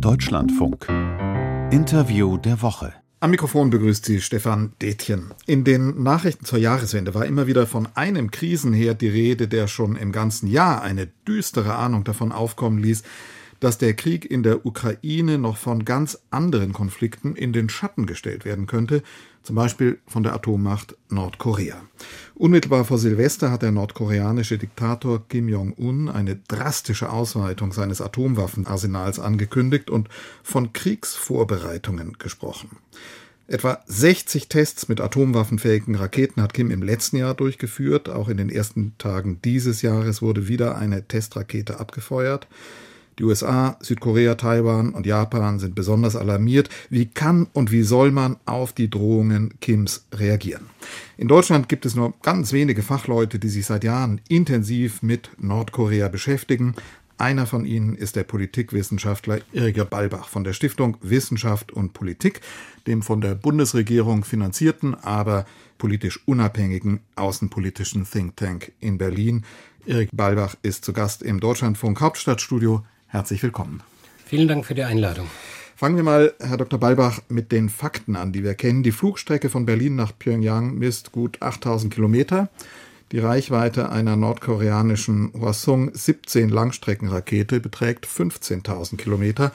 Deutschlandfunk. Interview der Woche. Am Mikrofon begrüßt Sie Stefan Detjen. In den Nachrichten zur Jahreswende war immer wieder von einem Krisenherd die Rede, der schon im ganzen Jahr eine düstere Ahnung davon aufkommen ließ, dass der Krieg in der Ukraine noch von ganz anderen Konflikten in den Schatten gestellt werden könnte, zum Beispiel von der Atommacht Nordkorea. Unmittelbar vor Silvester hat der nordkoreanische Diktator Kim Jong-un eine drastische Ausweitung seines Atomwaffenarsenals angekündigt und von Kriegsvorbereitungen gesprochen. Etwa 60 Tests mit atomwaffenfähigen Raketen hat Kim im letzten Jahr durchgeführt. Auch in den ersten Tagen dieses Jahres wurde wieder eine Testrakete abgefeuert. Die USA, Südkorea, Taiwan und Japan sind besonders alarmiert. Wie kann und wie soll man auf die Drohungen Kims reagieren? In Deutschland gibt es nur ganz wenige Fachleute, die sich seit Jahren intensiv mit Nordkorea beschäftigen. Einer von ihnen ist der Politikwissenschaftler Irger Balbach von der Stiftung Wissenschaft und Politik, dem von der Bundesregierung finanzierten, aber politisch unabhängigen außenpolitischen Think Tank in Berlin. Erik Balbach ist zu Gast im Deutschlandfunk Hauptstadtstudio. Herzlich willkommen. Vielen Dank für die Einladung. Fangen wir mal, Herr Dr. Balbach, mit den Fakten an, die wir kennen. Die Flugstrecke von Berlin nach Pyongyang misst gut 8000 Kilometer. Die Reichweite einer nordkoreanischen Hwasong 17 Langstreckenrakete beträgt 15.000 Kilometer.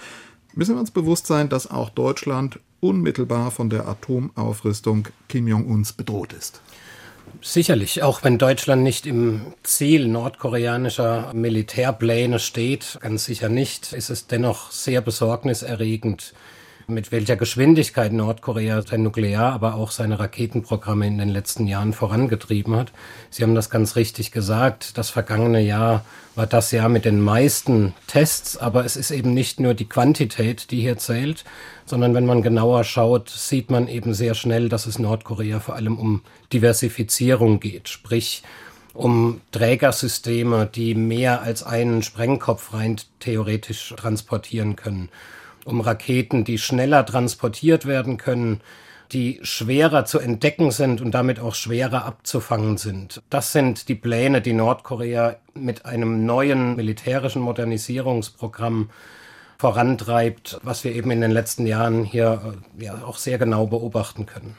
Müssen wir uns bewusst sein, dass auch Deutschland unmittelbar von der Atomaufrüstung Kim Jong-uns bedroht ist? Sicherlich, auch wenn Deutschland nicht im Ziel nordkoreanischer Militärpläne steht, ganz sicher nicht, ist es dennoch sehr besorgniserregend, mit welcher Geschwindigkeit Nordkorea sein Nuklear, aber auch seine Raketenprogramme in den letzten Jahren vorangetrieben hat. Sie haben das ganz richtig gesagt. Das vergangene Jahr war das Jahr mit den meisten Tests, aber es ist eben nicht nur die Quantität, die hier zählt, sondern wenn man genauer schaut, sieht man eben sehr schnell, dass es Nordkorea vor allem um Diversifizierung geht, sprich um Trägersysteme, die mehr als einen Sprengkopf rein theoretisch transportieren können um Raketen, die schneller transportiert werden können, die schwerer zu entdecken sind und damit auch schwerer abzufangen sind. Das sind die Pläne, die Nordkorea mit einem neuen militärischen Modernisierungsprogramm vorantreibt, was wir eben in den letzten Jahren hier äh, ja, auch sehr genau beobachten können.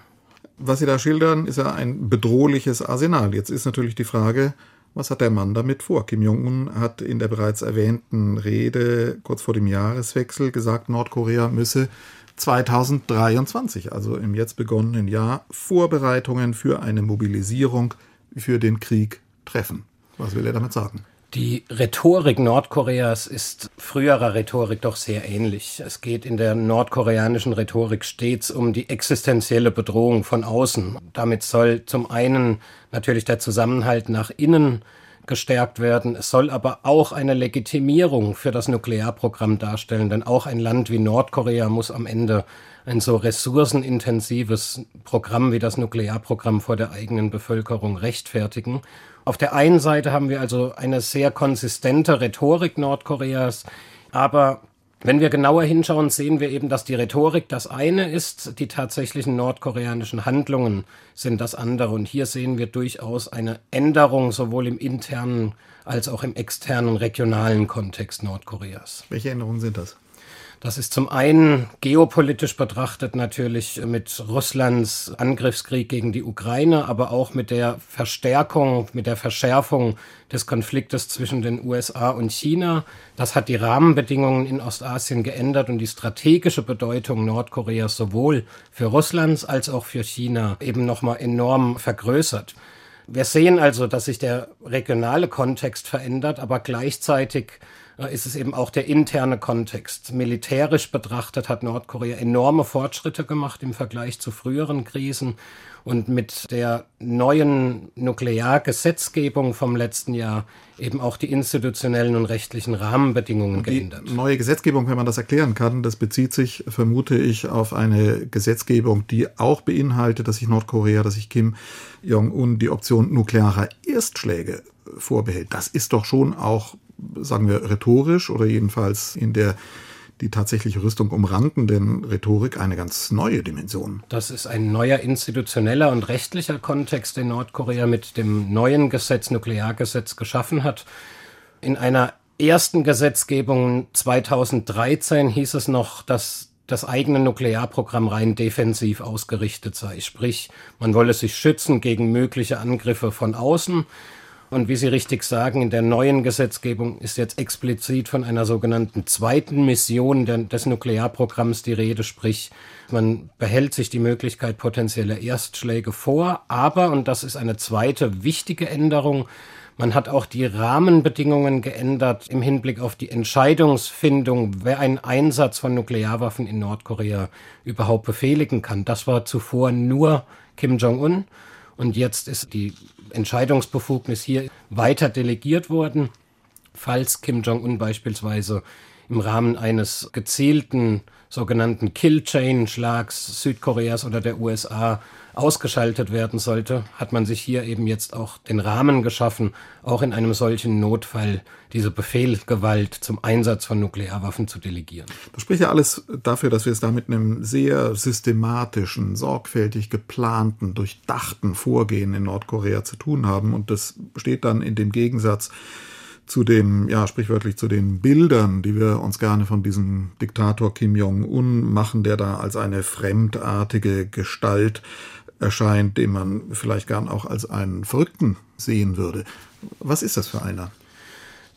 Was Sie da schildern, ist ja ein bedrohliches Arsenal. Jetzt ist natürlich die Frage, was hat der Mann damit vor? Kim Jong-un hat in der bereits erwähnten Rede kurz vor dem Jahreswechsel gesagt, Nordkorea müsse 2023, also im jetzt begonnenen Jahr, Vorbereitungen für eine Mobilisierung für den Krieg treffen. Was will er damit sagen? Die Rhetorik Nordkoreas ist früherer Rhetorik doch sehr ähnlich. Es geht in der nordkoreanischen Rhetorik stets um die existenzielle Bedrohung von außen. Damit soll zum einen natürlich der Zusammenhalt nach innen gestärkt werden. Es soll aber auch eine Legitimierung für das Nuklearprogramm darstellen, denn auch ein Land wie Nordkorea muss am Ende ein so ressourcenintensives Programm wie das Nuklearprogramm vor der eigenen Bevölkerung rechtfertigen. Auf der einen Seite haben wir also eine sehr konsistente Rhetorik Nordkoreas, aber wenn wir genauer hinschauen, sehen wir eben, dass die Rhetorik das eine ist, die tatsächlichen nordkoreanischen Handlungen sind das andere. Und hier sehen wir durchaus eine Änderung sowohl im internen als auch im externen regionalen Kontext Nordkoreas. Welche Änderungen sind das? Das ist zum einen geopolitisch betrachtet natürlich mit Russlands Angriffskrieg gegen die Ukraine, aber auch mit der Verstärkung, mit der Verschärfung des Konfliktes zwischen den USA und China. Das hat die Rahmenbedingungen in Ostasien geändert und die strategische Bedeutung Nordkoreas sowohl für Russlands als auch für China eben nochmal enorm vergrößert. Wir sehen also, dass sich der regionale Kontext verändert, aber gleichzeitig ist es eben auch der interne Kontext. Militärisch betrachtet hat Nordkorea enorme Fortschritte gemacht im Vergleich zu früheren Krisen. Und mit der neuen Nukleargesetzgebung vom letzten Jahr eben auch die institutionellen und rechtlichen Rahmenbedingungen die geändert. Neue Gesetzgebung, wenn man das erklären kann, das bezieht sich, vermute ich, auf eine Gesetzgebung, die auch beinhaltet, dass sich Nordkorea, dass sich Kim Jong-un die Option nuklearer Erstschläge vorbehält. Das ist doch schon auch sagen wir, rhetorisch oder jedenfalls in der die tatsächliche Rüstung umrankenden Rhetorik eine ganz neue Dimension. Das ist ein neuer institutioneller und rechtlicher Kontext, den Nordkorea mit dem neuen Gesetz, Nukleargesetz, geschaffen hat. In einer ersten Gesetzgebung 2013 hieß es noch, dass das eigene Nuklearprogramm rein defensiv ausgerichtet sei. Sprich, man wolle sich schützen gegen mögliche Angriffe von außen. Und wie Sie richtig sagen, in der neuen Gesetzgebung ist jetzt explizit von einer sogenannten zweiten Mission des Nuklearprogramms die Rede, sprich, man behält sich die Möglichkeit potenzieller Erstschläge vor, aber, und das ist eine zweite wichtige Änderung, man hat auch die Rahmenbedingungen geändert im Hinblick auf die Entscheidungsfindung, wer einen Einsatz von Nuklearwaffen in Nordkorea überhaupt befehligen kann. Das war zuvor nur Kim Jong-un. Und jetzt ist die Entscheidungsbefugnis hier weiter delegiert worden, falls Kim Jong-un beispielsweise im Rahmen eines gezielten sogenannten Kill-Chain-Schlags Südkoreas oder der USA ausgeschaltet werden sollte, hat man sich hier eben jetzt auch den Rahmen geschaffen, auch in einem solchen Notfall diese Befehlgewalt zum Einsatz von Nuklearwaffen zu delegieren. Das spricht ja alles dafür, dass wir es da mit einem sehr systematischen, sorgfältig geplanten, durchdachten Vorgehen in Nordkorea zu tun haben. Und das steht dann in dem Gegensatz zu den, ja, sprichwörtlich zu den Bildern, die wir uns gerne von diesem Diktator Kim Jong-un machen, der da als eine fremdartige Gestalt erscheint, den man vielleicht gern auch als einen Verrückten sehen würde. Was ist das für einer?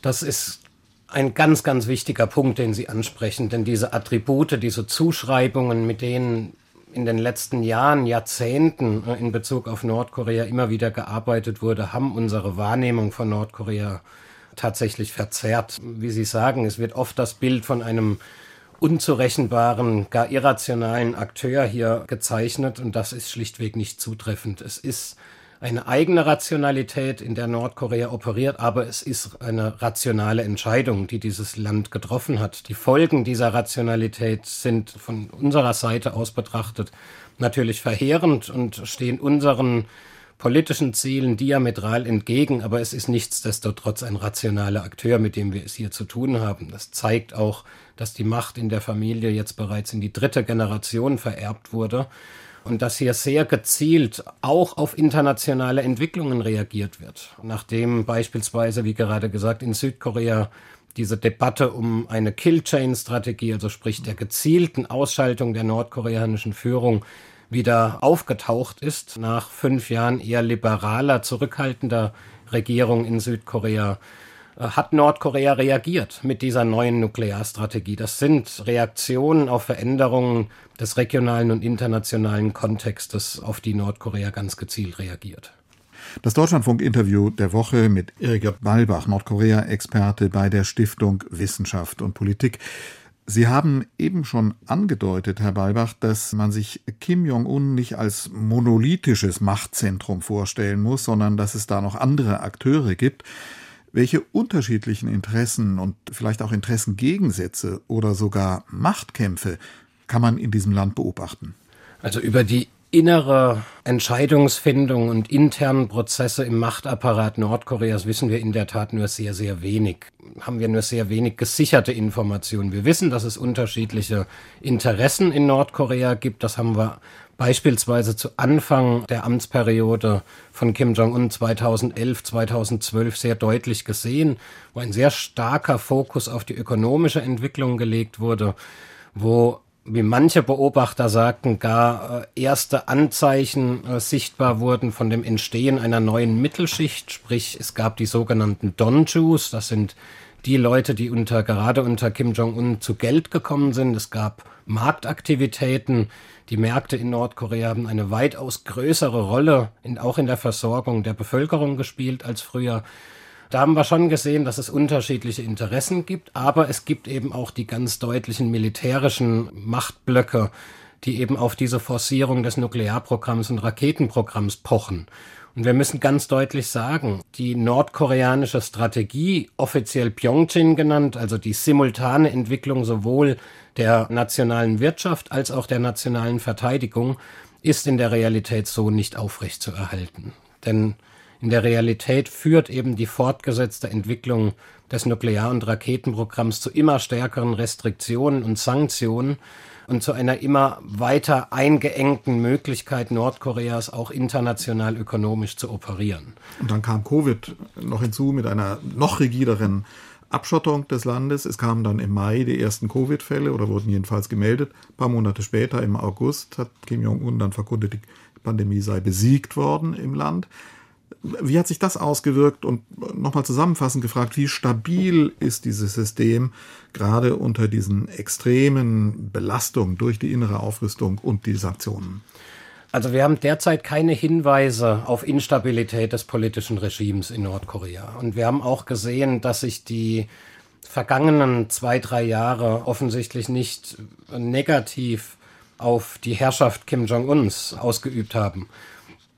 Das ist ein ganz, ganz wichtiger Punkt, den Sie ansprechen, denn diese Attribute, diese Zuschreibungen, mit denen in den letzten Jahren, Jahrzehnten in Bezug auf Nordkorea immer wieder gearbeitet wurde, haben unsere Wahrnehmung von Nordkorea tatsächlich verzerrt. Wie Sie sagen, es wird oft das Bild von einem unzurechenbaren, gar irrationalen Akteur hier gezeichnet und das ist schlichtweg nicht zutreffend. Es ist eine eigene Rationalität, in der Nordkorea operiert, aber es ist eine rationale Entscheidung, die dieses Land getroffen hat. Die Folgen dieser Rationalität sind von unserer Seite aus betrachtet natürlich verheerend und stehen unseren politischen Zielen diametral entgegen, aber es ist nichtsdestotrotz ein rationaler Akteur, mit dem wir es hier zu tun haben. Das zeigt auch, dass die Macht in der Familie jetzt bereits in die dritte Generation vererbt wurde und dass hier sehr gezielt auch auf internationale Entwicklungen reagiert wird. Nachdem beispielsweise, wie gerade gesagt, in Südkorea diese Debatte um eine Kill-Chain-Strategie, also sprich der gezielten Ausschaltung der nordkoreanischen Führung, wieder aufgetaucht ist nach fünf Jahren eher liberaler, zurückhaltender Regierung in Südkorea, äh, hat Nordkorea reagiert mit dieser neuen Nuklearstrategie. Das sind Reaktionen auf Veränderungen des regionalen und internationalen Kontextes, auf die Nordkorea ganz gezielt reagiert. Das Deutschlandfunk-Interview der Woche mit Irger Balbach, Nordkorea-Experte bei der Stiftung Wissenschaft und Politik. Sie haben eben schon angedeutet, Herr Balbach, dass man sich Kim Jong-un nicht als monolithisches Machtzentrum vorstellen muss, sondern dass es da noch andere Akteure gibt. Welche unterschiedlichen Interessen und vielleicht auch Interessengegensätze oder sogar Machtkämpfe kann man in diesem Land beobachten? Also über die innere Entscheidungsfindung und internen Prozesse im Machtapparat Nordkoreas wissen wir in der Tat nur sehr, sehr wenig. Haben wir nur sehr wenig gesicherte Informationen. Wir wissen, dass es unterschiedliche Interessen in Nordkorea gibt. Das haben wir beispielsweise zu Anfang der Amtsperiode von Kim Jong-un 2011, 2012 sehr deutlich gesehen, wo ein sehr starker Fokus auf die ökonomische Entwicklung gelegt wurde, wo wie manche Beobachter sagten, gar äh, erste Anzeichen äh, sichtbar wurden von dem Entstehen einer neuen Mittelschicht, sprich es gab die sogenannten Donjus, das sind die Leute, die unter gerade unter Kim Jong-un zu Geld gekommen sind. Es gab Marktaktivitäten. Die Märkte in Nordkorea haben eine weitaus größere Rolle in, auch in der Versorgung der Bevölkerung gespielt als früher. Da haben wir schon gesehen, dass es unterschiedliche Interessen gibt, aber es gibt eben auch die ganz deutlichen militärischen Machtblöcke, die eben auf diese Forcierung des Nuklearprogramms und Raketenprogramms pochen. Und wir müssen ganz deutlich sagen, die nordkoreanische Strategie, offiziell Pyeongchang genannt, also die simultane Entwicklung sowohl der nationalen Wirtschaft als auch der nationalen Verteidigung, ist in der Realität so nicht aufrechtzuerhalten. Denn in der Realität führt eben die fortgesetzte Entwicklung des Nuklear- und Raketenprogramms zu immer stärkeren Restriktionen und Sanktionen und zu einer immer weiter eingeengten Möglichkeit Nordkoreas auch international ökonomisch zu operieren. Und dann kam Covid noch hinzu mit einer noch rigideren Abschottung des Landes. Es kamen dann im Mai die ersten Covid-Fälle oder wurden jedenfalls gemeldet. Ein paar Monate später, im August, hat Kim Jong-un dann verkündet, die Pandemie sei besiegt worden im Land. Wie hat sich das ausgewirkt? Und nochmal zusammenfassend gefragt, wie stabil ist dieses System gerade unter diesen extremen Belastungen durch die innere Aufrüstung und die Sanktionen? Also wir haben derzeit keine Hinweise auf Instabilität des politischen Regimes in Nordkorea. Und wir haben auch gesehen, dass sich die vergangenen zwei, drei Jahre offensichtlich nicht negativ auf die Herrschaft Kim Jong-uns ausgeübt haben.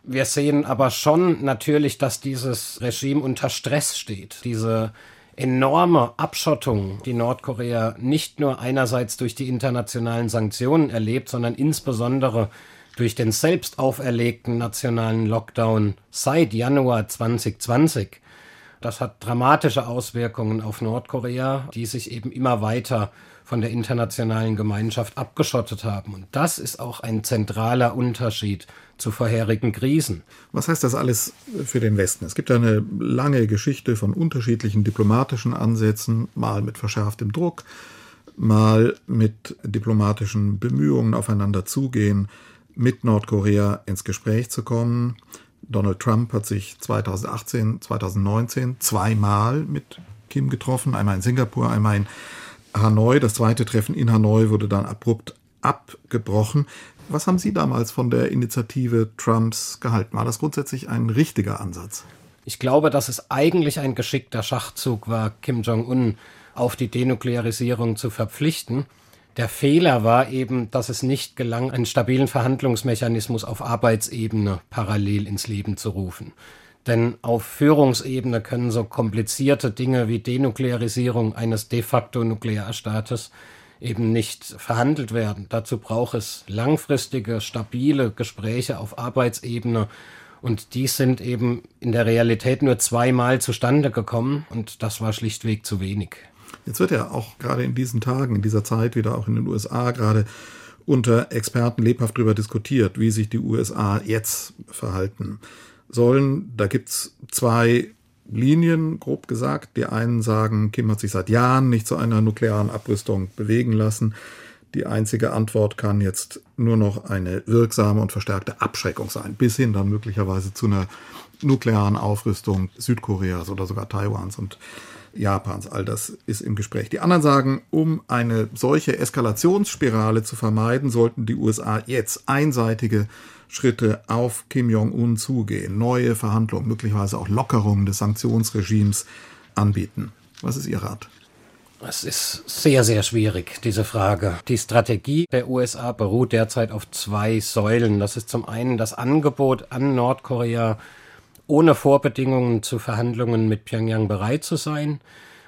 Wir sehen aber schon natürlich, dass dieses Regime unter Stress steht. Diese enorme Abschottung, die Nordkorea nicht nur einerseits durch die internationalen Sanktionen erlebt, sondern insbesondere durch den selbst auferlegten nationalen Lockdown seit Januar 2020. Das hat dramatische Auswirkungen auf Nordkorea, die sich eben immer weiter von der internationalen Gemeinschaft abgeschottet haben. Und das ist auch ein zentraler Unterschied zu vorherigen Krisen. Was heißt das alles für den Westen? Es gibt eine lange Geschichte von unterschiedlichen diplomatischen Ansätzen, mal mit verschärftem Druck, mal mit diplomatischen Bemühungen aufeinander zugehen, mit Nordkorea ins Gespräch zu kommen. Donald Trump hat sich 2018, 2019 zweimal mit Kim getroffen, einmal in Singapur, einmal in Hanoi. Das zweite Treffen in Hanoi wurde dann abrupt abgebrochen. Was haben Sie damals von der Initiative Trumps gehalten? War das grundsätzlich ein richtiger Ansatz? Ich glaube, dass es eigentlich ein geschickter Schachzug war, Kim Jong-un auf die Denuklearisierung zu verpflichten. Der Fehler war eben, dass es nicht gelang, einen stabilen Verhandlungsmechanismus auf Arbeitsebene parallel ins Leben zu rufen. Denn auf Führungsebene können so komplizierte Dinge wie Denuklearisierung eines de facto Nuklearstaates eben nicht verhandelt werden. Dazu braucht es langfristige, stabile Gespräche auf Arbeitsebene. Und die sind eben in der Realität nur zweimal zustande gekommen. Und das war schlichtweg zu wenig. Jetzt wird ja auch gerade in diesen Tagen, in dieser Zeit wieder auch in den USA gerade unter Experten lebhaft darüber diskutiert, wie sich die USA jetzt verhalten sollen. Da gibt es zwei Linien, grob gesagt. Die einen sagen, Kim hat sich seit Jahren nicht zu einer nuklearen Abrüstung bewegen lassen. Die einzige Antwort kann jetzt nur noch eine wirksame und verstärkte Abschreckung sein, bis hin dann möglicherweise zu einer nuklearen Aufrüstung Südkoreas oder sogar Taiwans. Und Japans. All das ist im Gespräch. Die anderen sagen, um eine solche Eskalationsspirale zu vermeiden, sollten die USA jetzt einseitige Schritte auf Kim Jong-un zugehen, neue Verhandlungen, möglicherweise auch Lockerungen des Sanktionsregimes anbieten. Was ist Ihr Rat? Es ist sehr, sehr schwierig, diese Frage. Die Strategie der USA beruht derzeit auf zwei Säulen. Das ist zum einen das Angebot an Nordkorea, ohne Vorbedingungen zu Verhandlungen mit Pyongyang bereit zu sein.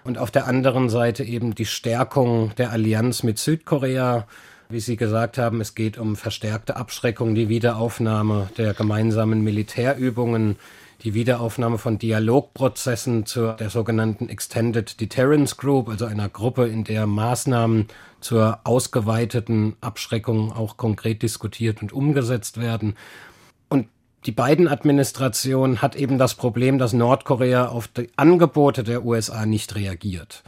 Und auf der anderen Seite eben die Stärkung der Allianz mit Südkorea. Wie Sie gesagt haben, es geht um verstärkte Abschreckung, die Wiederaufnahme der gemeinsamen Militärübungen, die Wiederaufnahme von Dialogprozessen zur der sogenannten Extended Deterrence Group, also einer Gruppe, in der Maßnahmen zur ausgeweiteten Abschreckung auch konkret diskutiert und umgesetzt werden die Biden-Administration hat eben das Problem, dass Nordkorea auf die Angebote der USA nicht reagiert.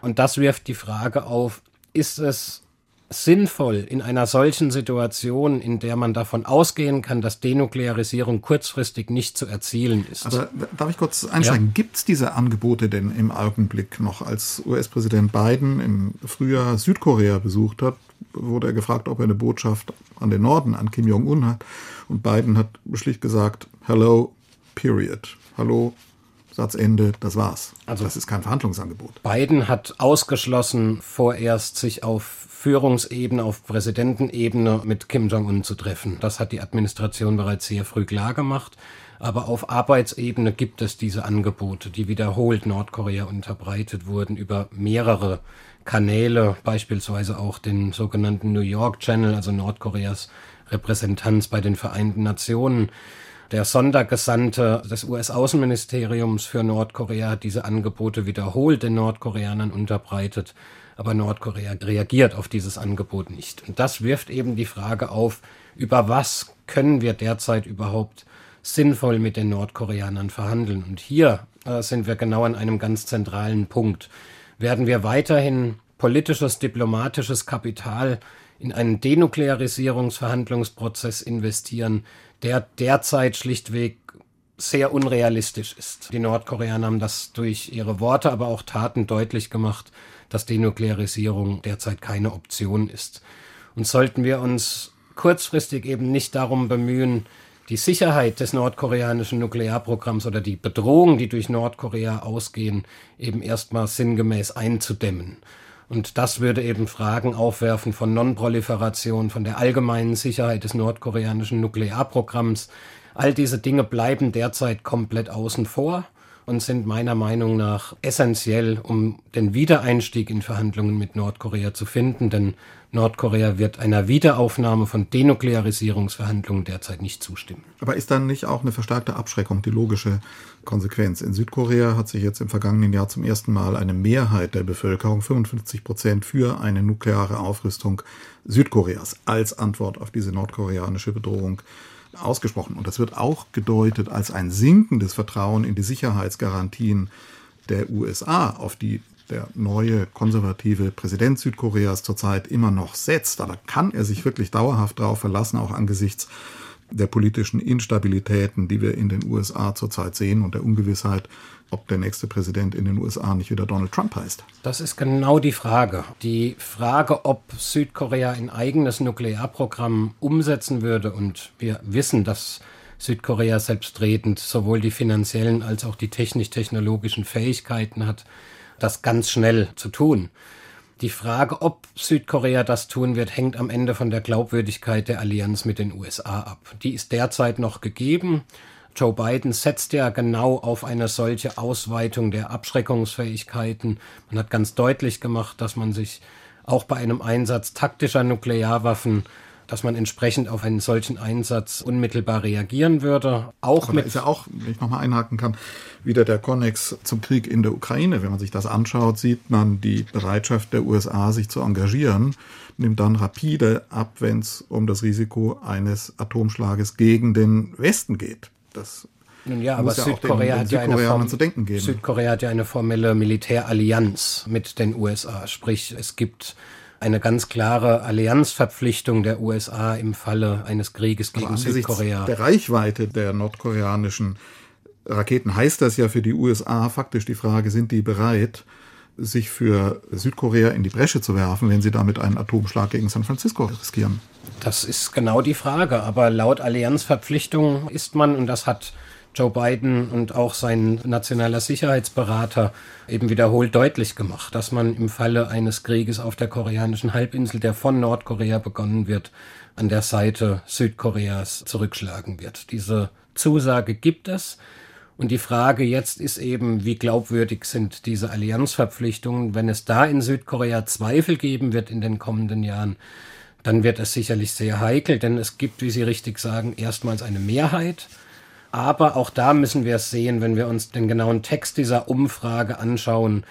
Und das wirft die Frage auf, ist es sinnvoll in einer solchen Situation, in der man davon ausgehen kann, dass Denuklearisierung kurzfristig nicht zu erzielen ist. Aber darf ich kurz einsteigen? Ja. Gibt es diese Angebote denn im Augenblick noch? Als US-Präsident Biden im Frühjahr Südkorea besucht hat, wurde er gefragt, ob er eine Botschaft an den Norden, an Kim Jong-un hat. Und Biden hat schlicht gesagt, hello, period. Hallo, Satzende, das war's. Also das ist kein Verhandlungsangebot. Biden hat ausgeschlossen, vorerst sich auf Führungsebene, auf Präsidentenebene mit Kim Jong-un zu treffen. Das hat die Administration bereits sehr früh klargemacht. Aber auf Arbeitsebene gibt es diese Angebote, die wiederholt Nordkorea unterbreitet wurden über mehrere Kanäle, beispielsweise auch den sogenannten New York Channel, also Nordkoreas Repräsentanz bei den Vereinten Nationen. Der Sondergesandte des US-Außenministeriums für Nordkorea hat diese Angebote wiederholt den Nordkoreanern unterbreitet, aber Nordkorea reagiert auf dieses Angebot nicht. Und das wirft eben die Frage auf, über was können wir derzeit überhaupt sinnvoll mit den Nordkoreanern verhandeln. Und hier äh, sind wir genau an einem ganz zentralen Punkt. werden wir weiterhin politisches, diplomatisches Kapital in einen Denuklearisierungsverhandlungsprozess investieren, der derzeit schlichtweg sehr unrealistisch ist. Die Nordkoreaner haben das durch ihre Worte, aber auch Taten deutlich gemacht, dass Denuklearisierung derzeit keine Option ist. Und sollten wir uns kurzfristig eben nicht darum bemühen, die Sicherheit des nordkoreanischen Nuklearprogramms oder die Bedrohungen, die durch Nordkorea ausgehen, eben erstmal sinngemäß einzudämmen. Und das würde eben Fragen aufwerfen von Nonproliferation, von der allgemeinen Sicherheit des nordkoreanischen Nuklearprogramms. All diese Dinge bleiben derzeit komplett außen vor und sind meiner Meinung nach essentiell, um den Wiedereinstieg in Verhandlungen mit Nordkorea zu finden, denn Nordkorea wird einer Wiederaufnahme von Denuklearisierungsverhandlungen derzeit nicht zustimmen. Aber ist dann nicht auch eine verstärkte Abschreckung die logische Konsequenz? In Südkorea hat sich jetzt im vergangenen Jahr zum ersten Mal eine Mehrheit der Bevölkerung, 55 Prozent, für eine nukleare Aufrüstung Südkoreas als Antwort auf diese nordkoreanische Bedrohung ausgesprochen. Und das wird auch gedeutet als ein sinkendes Vertrauen in die Sicherheitsgarantien der USA, auf die der neue konservative Präsident Südkoreas zurzeit immer noch setzt. Aber kann er sich wirklich dauerhaft darauf verlassen, auch angesichts der politischen Instabilitäten, die wir in den USA zurzeit sehen und der Ungewissheit, ob der nächste Präsident in den USA nicht wieder Donald Trump heißt. Das ist genau die Frage. Die Frage, ob Südkorea ein eigenes Nuklearprogramm umsetzen würde. Und wir wissen, dass Südkorea selbstredend sowohl die finanziellen als auch die technisch-technologischen Fähigkeiten hat, das ganz schnell zu tun. Die Frage, ob Südkorea das tun wird, hängt am Ende von der Glaubwürdigkeit der Allianz mit den USA ab. Die ist derzeit noch gegeben. Joe Biden setzt ja genau auf eine solche Ausweitung der Abschreckungsfähigkeiten. Man hat ganz deutlich gemacht, dass man sich auch bei einem Einsatz taktischer Nuklearwaffen dass man entsprechend auf einen solchen Einsatz unmittelbar reagieren würde. Auch Aber mit ist ja auch, wenn ich nochmal einhaken kann, wieder der Konnex zum Krieg in der Ukraine. Wenn man sich das anschaut, sieht man die Bereitschaft der USA, sich zu engagieren, nimmt dann rapide ab, wenn es um das Risiko eines Atomschlages gegen den Westen geht. Das nun ja, aber ja Südkorea, den, den hat ja eine Form, Südkorea hat ja eine formelle Militärallianz mit den USA. Sprich, es gibt eine ganz klare Allianzverpflichtung der USA im Falle eines Krieges gegen Aber Südkorea. Der Reichweite der nordkoreanischen Raketen heißt das ja für die USA faktisch die Frage, sind die bereit, sich für Südkorea in die Bresche zu werfen, wenn sie damit einen Atomschlag gegen San Francisco riskieren? Das ist genau die Frage. Aber laut Allianzverpflichtung ist man, und das hat Joe Biden und auch sein nationaler Sicherheitsberater eben wiederholt deutlich gemacht, dass man im Falle eines Krieges auf der koreanischen Halbinsel, der von Nordkorea begonnen wird, an der Seite Südkoreas zurückschlagen wird. Diese Zusage gibt es. Und die Frage jetzt ist eben, wie glaubwürdig sind diese Allianzverpflichtungen? Wenn es da in Südkorea Zweifel geben wird in den kommenden Jahren, dann wird es sicherlich sehr heikel, denn es gibt, wie Sie richtig sagen, erstmals eine Mehrheit aber auch da müssen wir es sehen, wenn wir uns den genauen Text dieser Umfrage anschauen,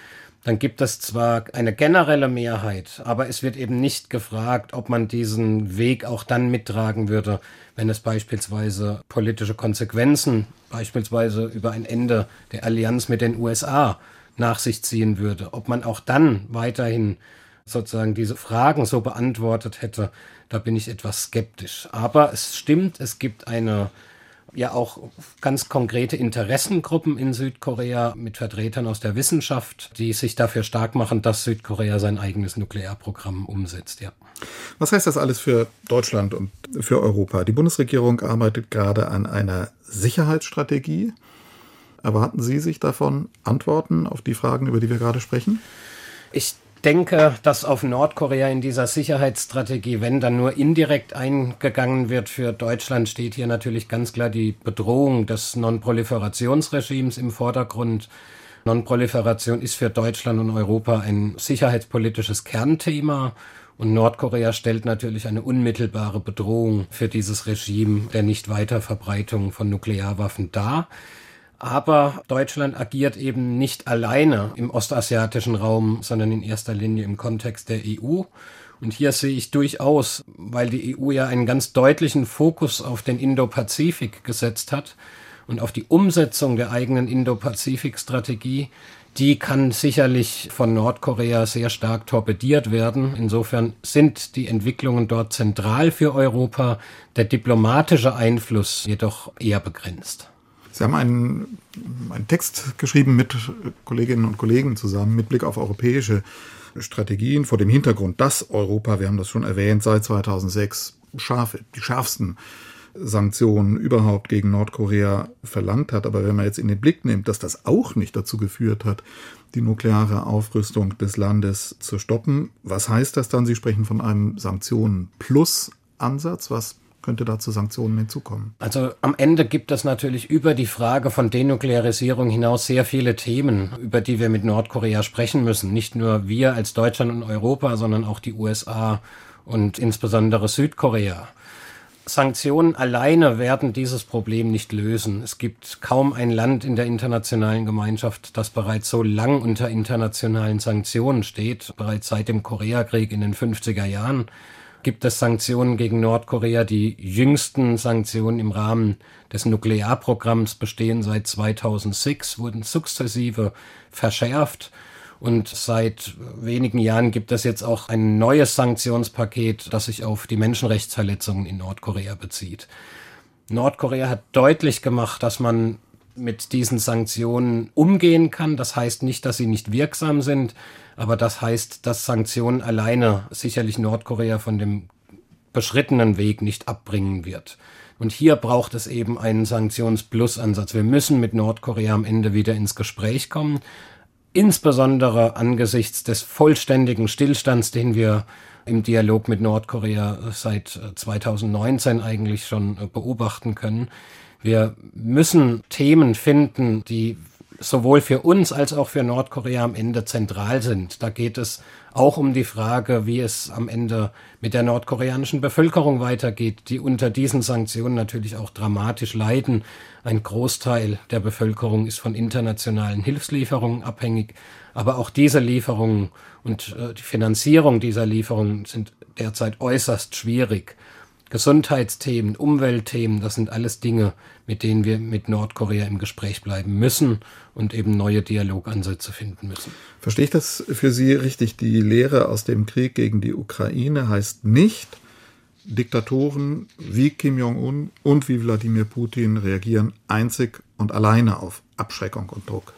dann gibt es zwar eine generelle Mehrheit, aber es wird eben nicht gefragt, ob man diesen Weg auch dann mittragen würde, wenn es beispielsweise politische Konsequenzen, beispielsweise über ein Ende der Allianz mit den USA nach sich ziehen würde, ob man auch dann weiterhin sozusagen diese Fragen so beantwortet hätte, da bin ich etwas skeptisch. Aber es stimmt, es gibt eine ja auch ganz konkrete Interessengruppen in Südkorea mit Vertretern aus der Wissenschaft, die sich dafür stark machen, dass Südkorea sein eigenes Nuklearprogramm umsetzt, ja. Was heißt das alles für Deutschland und für Europa? Die Bundesregierung arbeitet gerade an einer Sicherheitsstrategie. Erwarten Sie sich davon Antworten auf die Fragen, über die wir gerade sprechen? Ich denke, dass auf Nordkorea in dieser Sicherheitsstrategie, wenn dann nur indirekt eingegangen wird für Deutschland, steht hier natürlich ganz klar die Bedrohung des Nonproliferationsregimes im Vordergrund. Nonproliferation ist für Deutschland und Europa ein sicherheitspolitisches Kernthema. Und Nordkorea stellt natürlich eine unmittelbare Bedrohung für dieses Regime der Nichtweiterverbreitung von Nuklearwaffen dar. Aber Deutschland agiert eben nicht alleine im ostasiatischen Raum, sondern in erster Linie im Kontext der EU. Und hier sehe ich durchaus, weil die EU ja einen ganz deutlichen Fokus auf den Indo-Pazifik gesetzt hat und auf die Umsetzung der eigenen Indo-Pazifik-Strategie, die kann sicherlich von Nordkorea sehr stark torpediert werden. Insofern sind die Entwicklungen dort zentral für Europa, der diplomatische Einfluss jedoch eher begrenzt. Sie haben einen, einen Text geschrieben mit Kolleginnen und Kollegen zusammen mit Blick auf europäische Strategien vor dem Hintergrund, dass Europa, wir haben das schon erwähnt, seit 2006 scharfe, die schärfsten Sanktionen überhaupt gegen Nordkorea verlangt hat. Aber wenn man jetzt in den Blick nimmt, dass das auch nicht dazu geführt hat, die nukleare Aufrüstung des Landes zu stoppen, was heißt das dann? Sie sprechen von einem Sanktionen-Plus-Ansatz. Was könnte da zu Sanktionen hinzukommen? Also am Ende gibt es natürlich über die Frage von Denuklearisierung hinaus sehr viele Themen, über die wir mit Nordkorea sprechen müssen. Nicht nur wir als Deutschland und Europa, sondern auch die USA und insbesondere Südkorea. Sanktionen alleine werden dieses Problem nicht lösen. Es gibt kaum ein Land in der internationalen Gemeinschaft, das bereits so lang unter internationalen Sanktionen steht. Bereits seit dem Koreakrieg in den 50er Jahren gibt es Sanktionen gegen Nordkorea. Die jüngsten Sanktionen im Rahmen des Nuklearprogramms bestehen seit 2006, wurden sukzessive verschärft. Und seit wenigen Jahren gibt es jetzt auch ein neues Sanktionspaket, das sich auf die Menschenrechtsverletzungen in Nordkorea bezieht. Nordkorea hat deutlich gemacht, dass man mit diesen Sanktionen umgehen kann. Das heißt nicht, dass sie nicht wirksam sind, aber das heißt, dass Sanktionen alleine sicherlich Nordkorea von dem beschrittenen Weg nicht abbringen wird. Und hier braucht es eben einen Sanktions-Plus-Ansatz. Wir müssen mit Nordkorea am Ende wieder ins Gespräch kommen insbesondere angesichts des vollständigen Stillstands, den wir im Dialog mit Nordkorea seit 2019 eigentlich schon beobachten können. Wir müssen Themen finden, die sowohl für uns als auch für Nordkorea am Ende zentral sind. Da geht es auch um die Frage, wie es am Ende mit der nordkoreanischen Bevölkerung weitergeht, die unter diesen Sanktionen natürlich auch dramatisch leiden. Ein Großteil der Bevölkerung ist von internationalen Hilfslieferungen abhängig, aber auch diese Lieferungen und äh, die Finanzierung dieser Lieferungen sind derzeit äußerst schwierig. Gesundheitsthemen, Umweltthemen, das sind alles Dinge, mit denen wir mit Nordkorea im Gespräch bleiben müssen und eben neue Dialogansätze finden müssen. Verstehe ich das für Sie richtig? Die Lehre aus dem Krieg gegen die Ukraine heißt nicht, Diktatoren wie Kim Jong-un und wie Wladimir Putin reagieren einzig und alleine auf Abschreckung und Druck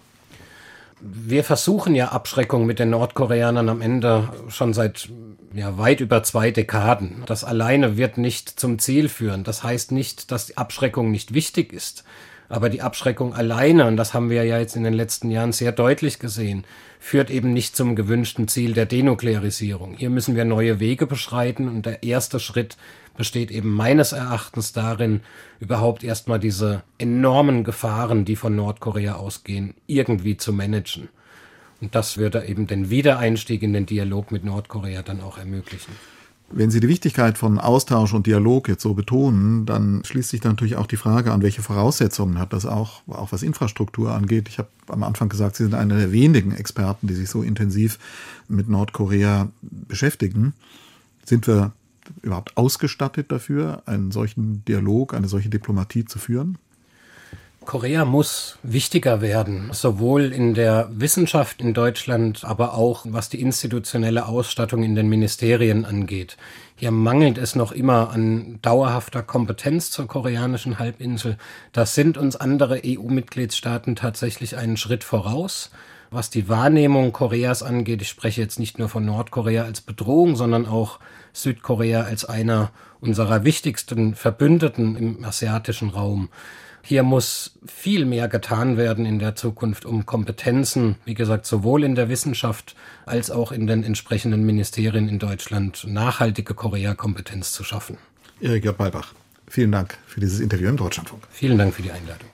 wir versuchen ja Abschreckung mit den Nordkoreanern am Ende schon seit ja, weit über zwei Dekaden. Das alleine wird nicht zum Ziel führen. Das heißt nicht, dass die Abschreckung nicht wichtig ist. Aber die Abschreckung alleine, und das haben wir ja jetzt in den letzten Jahren sehr deutlich gesehen, führt eben nicht zum gewünschten Ziel der Denuklearisierung. Hier müssen wir neue Wege beschreiten und der erste Schritt besteht eben meines Erachtens darin, überhaupt erstmal diese enormen Gefahren, die von Nordkorea ausgehen, irgendwie zu managen. Und das würde eben den Wiedereinstieg in den Dialog mit Nordkorea dann auch ermöglichen. Wenn Sie die Wichtigkeit von Austausch und Dialog jetzt so betonen, dann schließt sich dann natürlich auch die Frage an, welche Voraussetzungen hat das auch, auch was Infrastruktur angeht. Ich habe am Anfang gesagt, Sie sind einer der wenigen Experten, die sich so intensiv mit Nordkorea beschäftigen. Sind wir überhaupt ausgestattet dafür, einen solchen Dialog, eine solche Diplomatie zu führen? Korea muss wichtiger werden, sowohl in der Wissenschaft in Deutschland, aber auch was die institutionelle Ausstattung in den Ministerien angeht. Hier mangelt es noch immer an dauerhafter Kompetenz zur koreanischen Halbinsel. Das sind uns andere EU-Mitgliedstaaten tatsächlich einen Schritt voraus. Was die Wahrnehmung Koreas angeht, ich spreche jetzt nicht nur von Nordkorea als Bedrohung, sondern auch Südkorea als einer unserer wichtigsten Verbündeten im asiatischen Raum. Hier muss viel mehr getan werden in der Zukunft, um Kompetenzen, wie gesagt, sowohl in der Wissenschaft als auch in den entsprechenden Ministerien in Deutschland nachhaltige Korea-Kompetenz zu schaffen. Erik Balbach, vielen Dank für dieses Interview im Deutschlandfunk. Vielen Dank für die Einladung.